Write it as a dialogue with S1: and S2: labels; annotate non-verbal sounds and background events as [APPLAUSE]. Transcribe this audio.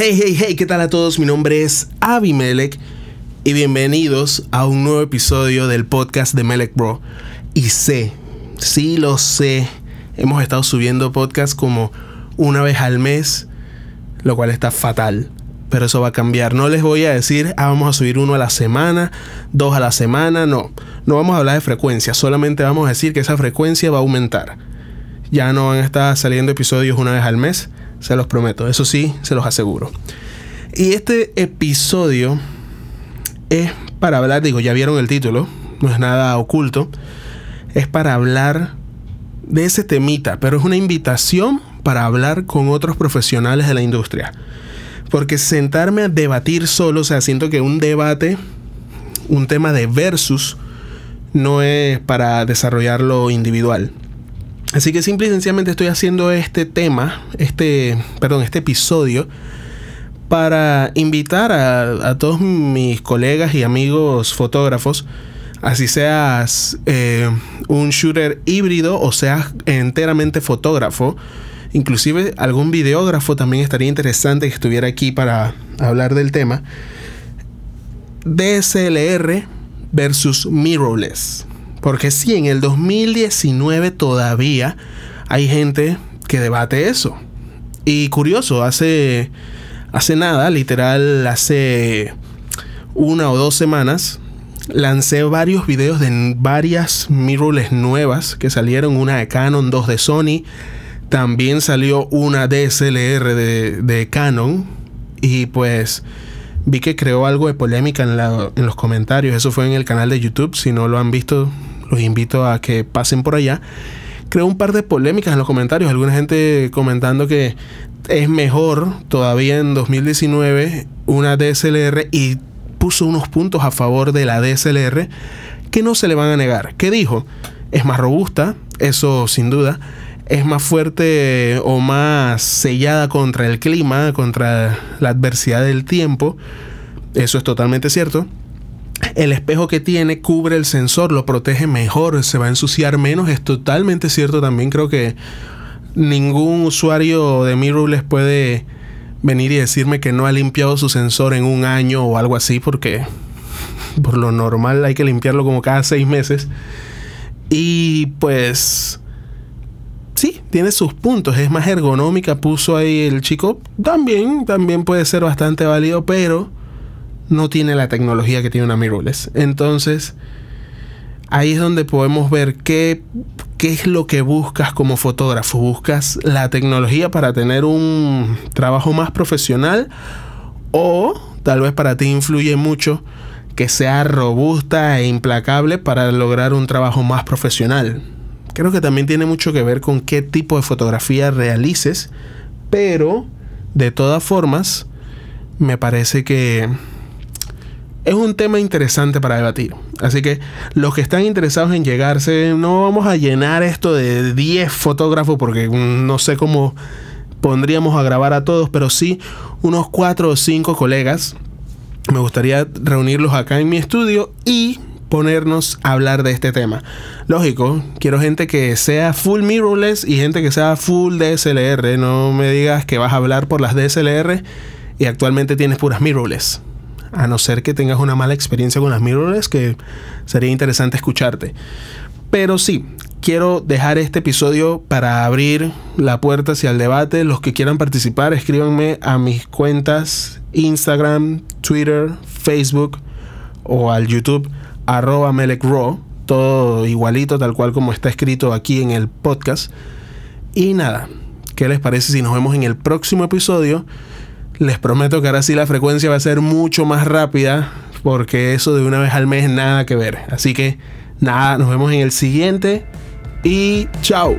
S1: Hey, hey, hey, ¿qué tal a todos? Mi nombre es Abimelech y bienvenidos a un nuevo episodio del podcast de Melech Bro. Y sé, sí lo sé, hemos estado subiendo podcast como una vez al mes, lo cual está fatal. Pero eso va a cambiar. No les voy a decir, ah, vamos a subir uno a la semana, dos a la semana. No, no vamos a hablar de frecuencia. Solamente vamos a decir que esa frecuencia va a aumentar. Ya no van a estar saliendo episodios una vez al mes se los prometo, eso sí, se los aseguro. Y este episodio es para hablar, digo, ya vieron el título, no es nada oculto, es para hablar de ese temita, pero es una invitación para hablar con otros profesionales de la industria. Porque sentarme a debatir solo, o sea, siento que un debate, un tema de versus, no es para desarrollarlo individual. Así que simple y sencillamente estoy haciendo este tema, este, perdón, este episodio para invitar a, todos mis colegas y amigos fotógrafos, así seas eh, un shooter híbrido o seas enteramente fotógrafo, inclusive algún videógrafo también estaría interesante que estuviera aquí para hablar del tema. DSLR versus mirrorless. Porque sí, en el 2019 todavía hay gente que debate eso. Y curioso, hace, hace nada, literal, hace una o dos semanas, lancé varios videos de varias mirrorless nuevas que salieron, una de Canon, dos de Sony. También salió una DSLR de, de Canon. Y pues vi que creó algo de polémica en, en, los comentarios. Eso fue en el canal de YouTube. Si no lo han visto, los invito a que pasen por allá. Creo un par de polémicas en los comentarios. Alguna gente comentando que es mejor todavía en 2019 una DSLR y puso unos puntos a favor de la DSLR que no se le van a negar. ¿Qué dijo? Es más robusta, eso sin duda. Es más fuerte o más sellada contra el clima, contra la adversidad del tiempo. Eso es totalmente cierto el espejo que tiene cubre el sensor, lo protege mejor, se va a ensuciar menos. Es totalmente cierto también. Creo que ningún usuario de mirrorless puede venir y decirme que no ha limpiado su sensor en un año o algo así, porque [LAUGHS] por lo normal hay que limpiarlo como cada seis meses. Y pues sí, tiene sus puntos. Es más ergonómica, puso ahí el chico. También, también puede ser bastante válido, pero no tiene la tecnología que tiene una mirrorless. Entonces, ahí es donde podemos ver qué, qué es lo que buscas como fotógrafo. ¿Buscas la tecnología para tener un trabajo más profesional? O tal vez para ti influye mucho que sea robusta e implacable para lograr un trabajo más profesional. Creo que también tiene mucho que ver con qué tipo de fotografía realices, pero de todas formas, me parece que es un tema interesante para debatir. Así que los que están interesados en llegarse, no vamos a llenar esto de 10 fotógrafos porque no sé cómo pondríamos a grabar a todos, pero sí unos 4 o 5 colegas. Me gustaría reunirlos acá en mi estudio y ponernos a hablar de este tema. Lógico, quiero gente que sea full mirrorless y gente que sea full DSLR. No me digas que vas a hablar por las DSLR y actualmente tienes puras mirrorless a no ser que tengas una mala experiencia con las mirrorless, que sería interesante escucharte. Pero sí, quiero dejar este episodio para abrir la puerta hacia el debate. Los que quieran participar, escríbanme a mis cuentas Instagram, Twitter, Facebook o al YouTube arroba. Todo igualito, tal cual como está escrito aquí en el podcast. Y nada, ¿qué les parece si nos vemos en el próximo episodio? Les prometo que ahora sí la frecuencia va a ser mucho más rápida porque eso de una vez al mes nada que ver. Así que nada, nos vemos en el siguiente y chao.